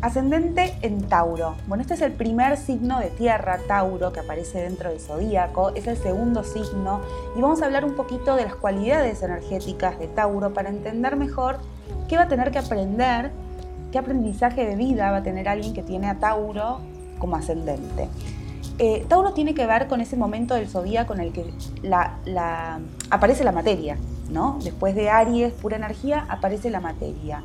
Ascendente en Tauro. Bueno, este es el primer signo de tierra, Tauro, que aparece dentro del zodíaco. Es el segundo signo y vamos a hablar un poquito de las cualidades energéticas de Tauro para entender mejor qué va a tener que aprender, qué aprendizaje de vida va a tener alguien que tiene a Tauro como ascendente. Eh, Tauro tiene que ver con ese momento del zodíaco en el que aparece la materia, ¿no? Después de Aries, pura energía, aparece la materia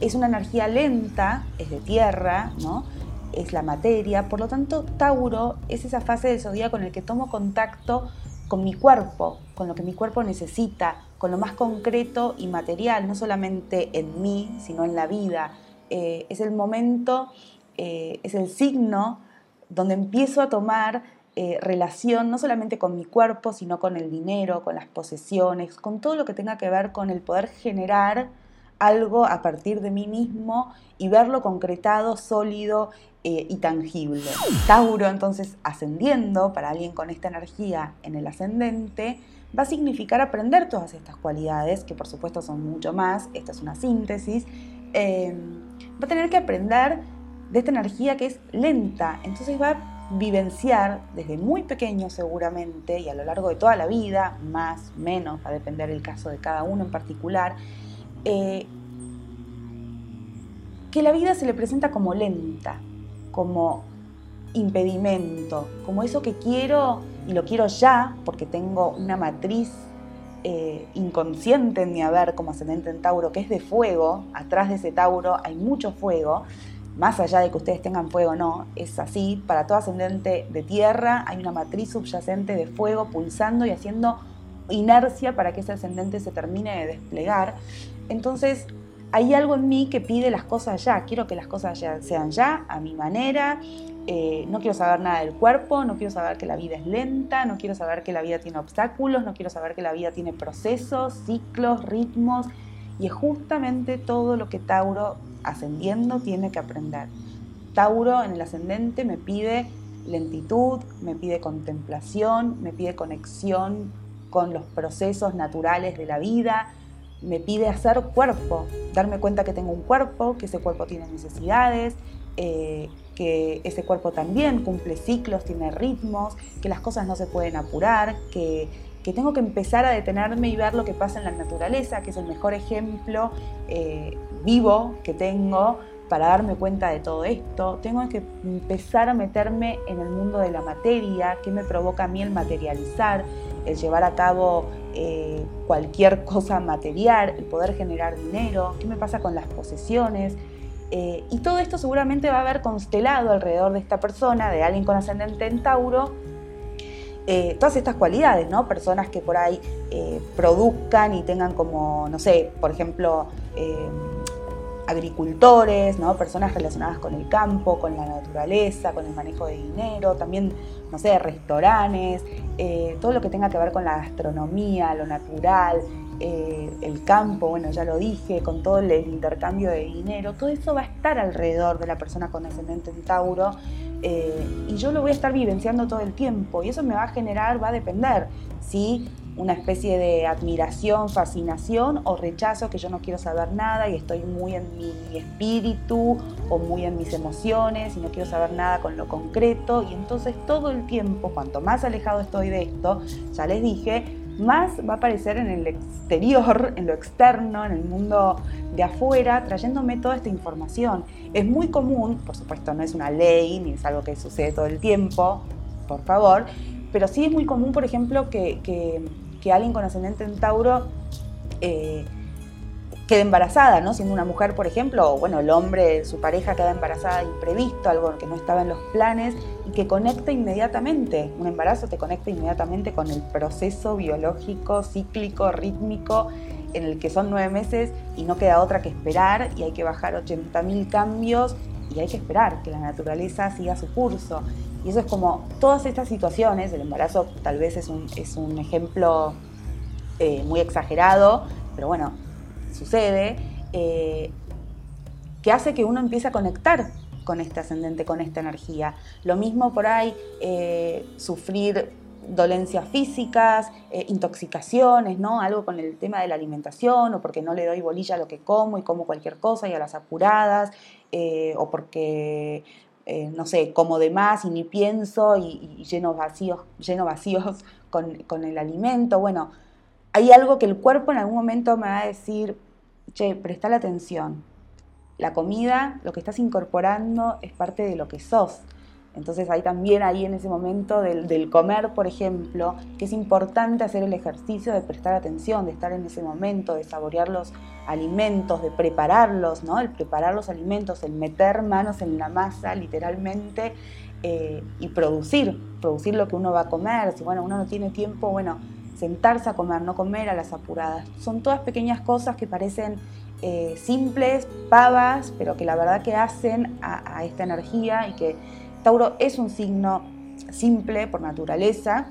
es una energía lenta, es de tierra, ¿no? es la materia, por lo tanto Tauro es esa fase del zodíaco en el que tomo contacto con mi cuerpo, con lo que mi cuerpo necesita, con lo más concreto y material, no solamente en mí, sino en la vida. Eh, es el momento, eh, es el signo donde empiezo a tomar eh, relación no solamente con mi cuerpo, sino con el dinero, con las posesiones, con todo lo que tenga que ver con el poder generar algo a partir de mí mismo y verlo concretado, sólido eh, y tangible. Tauro entonces ascendiendo para alguien con esta energía en el ascendente va a significar aprender todas estas cualidades, que por supuesto son mucho más, esta es una síntesis, eh, va a tener que aprender de esta energía que es lenta, entonces va a vivenciar desde muy pequeño seguramente y a lo largo de toda la vida, más, menos, va a depender el caso de cada uno en particular, eh, que la vida se le presenta como lenta, como impedimento, como eso que quiero y lo quiero ya, porque tengo una matriz eh, inconsciente en mi haber como ascendente en Tauro, que es de fuego, atrás de ese Tauro hay mucho fuego, más allá de que ustedes tengan fuego o no, es así, para todo ascendente de tierra hay una matriz subyacente de fuego pulsando y haciendo inercia para que ese ascendente se termine de desplegar. Entonces, hay algo en mí que pide las cosas ya, quiero que las cosas ya sean ya, a mi manera, eh, no quiero saber nada del cuerpo, no quiero saber que la vida es lenta, no quiero saber que la vida tiene obstáculos, no quiero saber que la vida tiene procesos, ciclos, ritmos, y es justamente todo lo que Tauro ascendiendo tiene que aprender. Tauro en el ascendente me pide lentitud, me pide contemplación, me pide conexión con los procesos naturales de la vida, me pide hacer cuerpo, darme cuenta que tengo un cuerpo, que ese cuerpo tiene necesidades, eh, que ese cuerpo también cumple ciclos, tiene ritmos, que las cosas no se pueden apurar, que, tengo que empezar a detenerme y ver lo que pasa en la naturaleza, que es el mejor ejemplo eh, vivo que tengo para darme cuenta de todo esto. Tengo que empezar a meterme en el mundo de la materia, que me provoca a mí el materializar, el llevar a cabo eh, cualquier cosa material, el poder generar dinero, qué me pasa con las posesiones. Eh, y todo esto seguramente va a haber constelado alrededor de esta persona, de alguien con ascendente en Tauro, eh, todas estas cualidades, ¿no? Personas que por ahí produzcan y tengan como, no sé, por ejemplo, agricultores, ¿no? personas relacionadas con el campo, con la naturaleza, con el manejo de dinero, también, no sé, restaurantes, eh, todo lo que tenga que ver con la gastronomía, lo natural, eh, el campo, bueno, ya lo dije, con todo el intercambio de dinero, todo eso va a estar alrededor de la persona con ascendente en Tauro eh, y yo lo voy a estar vivenciando todo el tiempo y eso me va a generar, va a depender si una especie de admiración, fascinación o rechazo que yo no quiero saber nada y estoy muy en mi espíritu o muy en mis emociones y no quiero saber nada con lo concreto y entonces todo el tiempo, cuanto más alejado estoy de esto, ya les dije, más va a aparecer en el exterior, en lo externo, en el mundo de afuera, trayéndome toda esta información. Es muy común, por supuesto no es una ley ni es algo que sucede todo el tiempo, por favor, pero sí es muy común, por ejemplo, que alguien con ascendente en Tauro eh, quede embarazada, ¿no? Siendo una mujer, por ejemplo, o bueno, el hombre, su pareja queda embarazada imprevisto, algo que no estaba en los planes y que conecta inmediatamente. Un embarazo te conecta inmediatamente con el proceso biológico, cíclico, rítmico, en el que son nueve meses y no queda otra que esperar y hay que bajar 80.000 cambios y hay que esperar que la naturaleza siga su curso. Y eso es como todas estas situaciones, el embarazo tal vez es un, es un ejemplo eh, muy exagerado, pero bueno, sucede, eh, que hace que uno empiece a conectar con este ascendente, con esta energía. Lo mismo por ahí, eh, sufrir dolencias físicas, intoxicaciones, ¿no? Algo con el tema de la alimentación, o porque no le doy bolilla a lo que como y como cualquier cosa y a las apuradas, o porque no sé, como de más y ni pienso y, lleno vacíos, lleno vacíos con, con, el alimento. Bueno, hay algo que el cuerpo en algún momento me va a decir, che, presta la atención. La comida, lo que estás incorporando es parte de lo que sos. Entonces hay también ahí en ese momento del, comer, por ejemplo, que es importante hacer el ejercicio de prestar atención, de estar en ese momento, de saborear los alimentos, de prepararlos, ¿no? El preparar los alimentos, el meter manos en la masa, literalmente, eh, y producir, producir lo que uno va a comer. Si bueno, uno no tiene tiempo, bueno, sentarse a comer, no comer a las apuradas. Son todas pequeñas cosas que parecen eh, simples, pavas, pero que la verdad que hacen a, esta energía y que Tauro es un signo simple por naturaleza,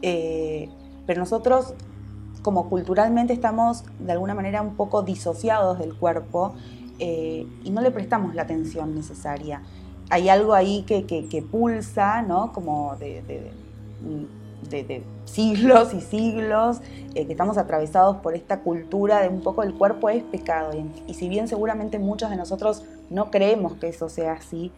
eh, pero nosotros como culturalmente estamos de alguna manera un poco disociados del cuerpo eh, y no le prestamos la atención necesaria. Hay algo ahí que, pulsa, ¿no? Como de de, siglos y siglos, eh, que estamos atravesados por esta cultura de un poco el cuerpo es pecado. Y, si bien seguramente muchos de nosotros no creemos que eso sea así,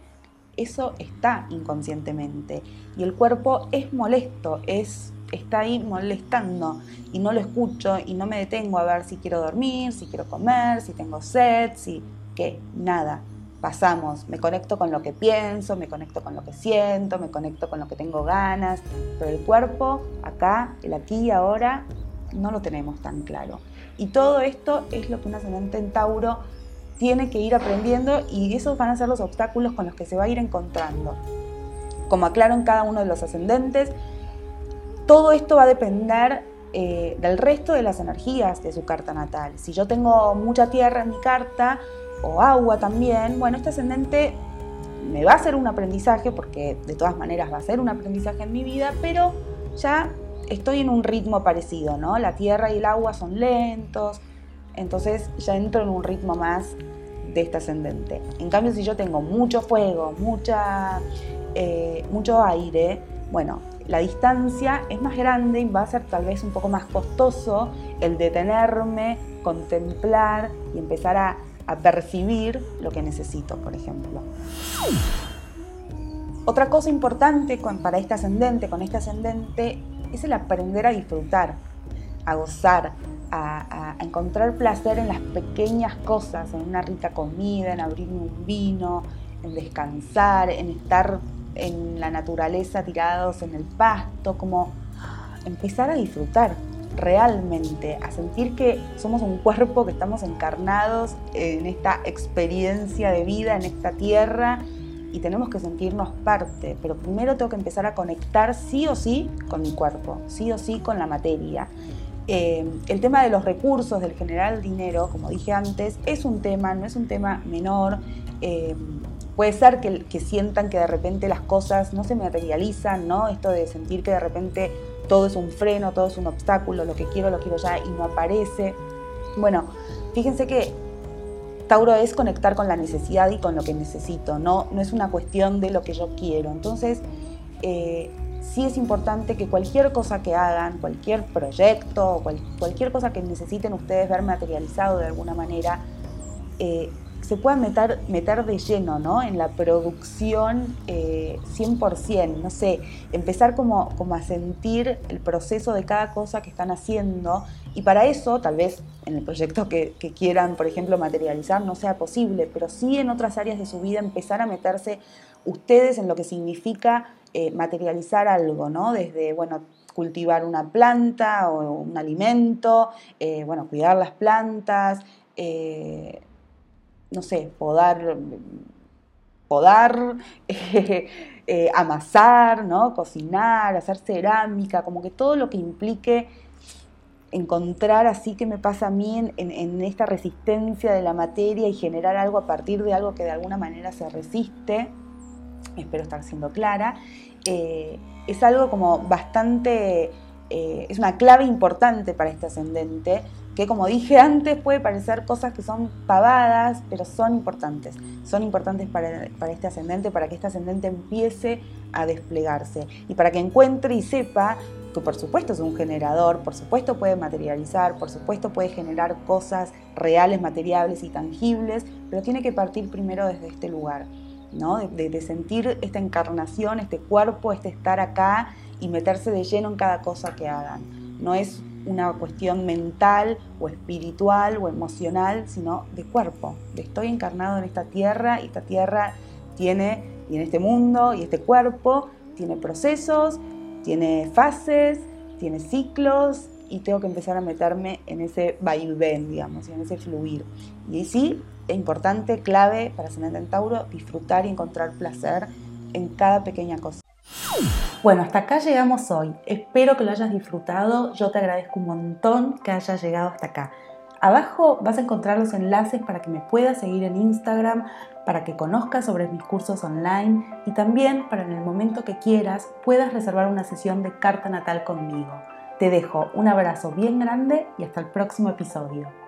eso está inconscientemente. Y el cuerpo es molesto, es, está ahí molestando. Y no lo escucho y no me detengo a ver si quiero dormir, si quiero comer, si tengo sed, si qué, nada. Pasamos, me conecto con lo que pienso, me conecto con lo que siento, me conecto con lo que tengo ganas, pero el cuerpo, acá, el aquí y ahora, no lo tenemos tan claro. Y todo esto es lo que un ascendente en Tauro tiene que ir aprendiendo y esos van a ser los obstáculos con los que se va a ir encontrando. Como aclaro en cada uno de los ascendentes, todo esto va a depender eh, del resto de las energías de su carta natal. Si yo tengo mucha tierra en mi carta, o agua también, bueno, este ascendente me va a ser un aprendizaje, porque de todas maneras va a ser un aprendizaje en mi vida, pero ya estoy en un ritmo parecido, ¿no? La tierra y el agua son lentos, entonces ya entro en un ritmo más de este ascendente. En cambio, si yo tengo mucho fuego, mucha, eh, mucho aire, bueno, la distancia es más grande y va a ser tal vez un poco más costoso el detenerme, contemplar y empezar a a percibir lo que necesito, por ejemplo. Otra cosa importante para este ascendente, con este ascendente, es el aprender a disfrutar, a gozar, a, encontrar placer en las pequeñas cosas, en una rica comida, en abrir un vino, en descansar, en estar en la naturaleza tirados en el pasto, como empezar a disfrutar, realmente, a sentir que somos un cuerpo, que estamos encarnados en esta experiencia de vida, en esta tierra, y tenemos que sentirnos parte, pero primero tengo que empezar a conectar sí o sí con mi cuerpo, sí o sí con la materia. Eh, el tema de los recursos, del general dinero, como dije antes, es un tema, no es un tema menor. Eh, puede ser que, que, sientan que de repente las cosas no se materializan, ¿no? Esto de sentir que de repente todo es un freno, todo es un obstáculo, lo que quiero lo quiero ya y no aparece. Bueno, fíjense que Tauro es conectar con la necesidad y con lo que necesito, no, no es una cuestión de lo que yo quiero. Entonces, eh, sí es importante que cualquier cosa que hagan, cualquier proyecto, cualquier cosa que necesiten ustedes ver materializado de alguna manera, eh, se puedan meter, meter de lleno ¿no? en la producción 100%, eh, no sé, empezar como, como a sentir el proceso de cada cosa que están haciendo. Y para eso, tal vez en el proyecto que, quieran, por ejemplo, materializar no sea posible, pero sí en otras áreas de su vida empezar a meterse ustedes en lo que significa eh, materializar algo, ¿no? Desde, bueno, cultivar una planta o un alimento, eh, bueno, cuidar las plantas, no sé, podar, podar, eh, amasar, ¿no? cocinar, hacer cerámica, como que todo lo que implique encontrar así que me pasa a mí en, esta resistencia de la materia y generar algo a partir de algo que de alguna manera se resiste, espero estar siendo clara, eh, es algo como bastante, eh, es una clave importante para este ascendente, que como dije antes puede parecer cosas que son pavadas, pero son importantes. Son importantes para, para, este ascendente, para que este ascendente empiece a desplegarse y para que encuentre y sepa que por supuesto es un generador, por supuesto puede materializar, por supuesto puede generar cosas reales, materiales y tangibles, pero tiene que partir primero desde este lugar, ¿no? de, sentir esta encarnación, este cuerpo, este estar acá y meterse de lleno en cada cosa que hagan. No es una cuestión mental o espiritual o emocional, sino de cuerpo, estoy encarnado en esta tierra y esta tierra tiene, y en este mundo y este cuerpo, tiene procesos, tiene fases, tiene ciclos y tengo que empezar a meterme en ese vaivén, digamos, en ese fluir. Y sí, importante, clave para Ascendente en Tauro, disfrutar y encontrar placer en cada pequeña cosa. Bueno, hasta acá llegamos hoy. Espero que lo hayas disfrutado. Yo te agradezco un montón que hayas llegado hasta acá. Abajo vas a encontrar los enlaces para que me puedas seguir en Instagram, para que conozcas sobre mis cursos online y también para en el momento que quieras puedas reservar una sesión de carta natal conmigo. Te dejo un abrazo bien grande y hasta el próximo episodio.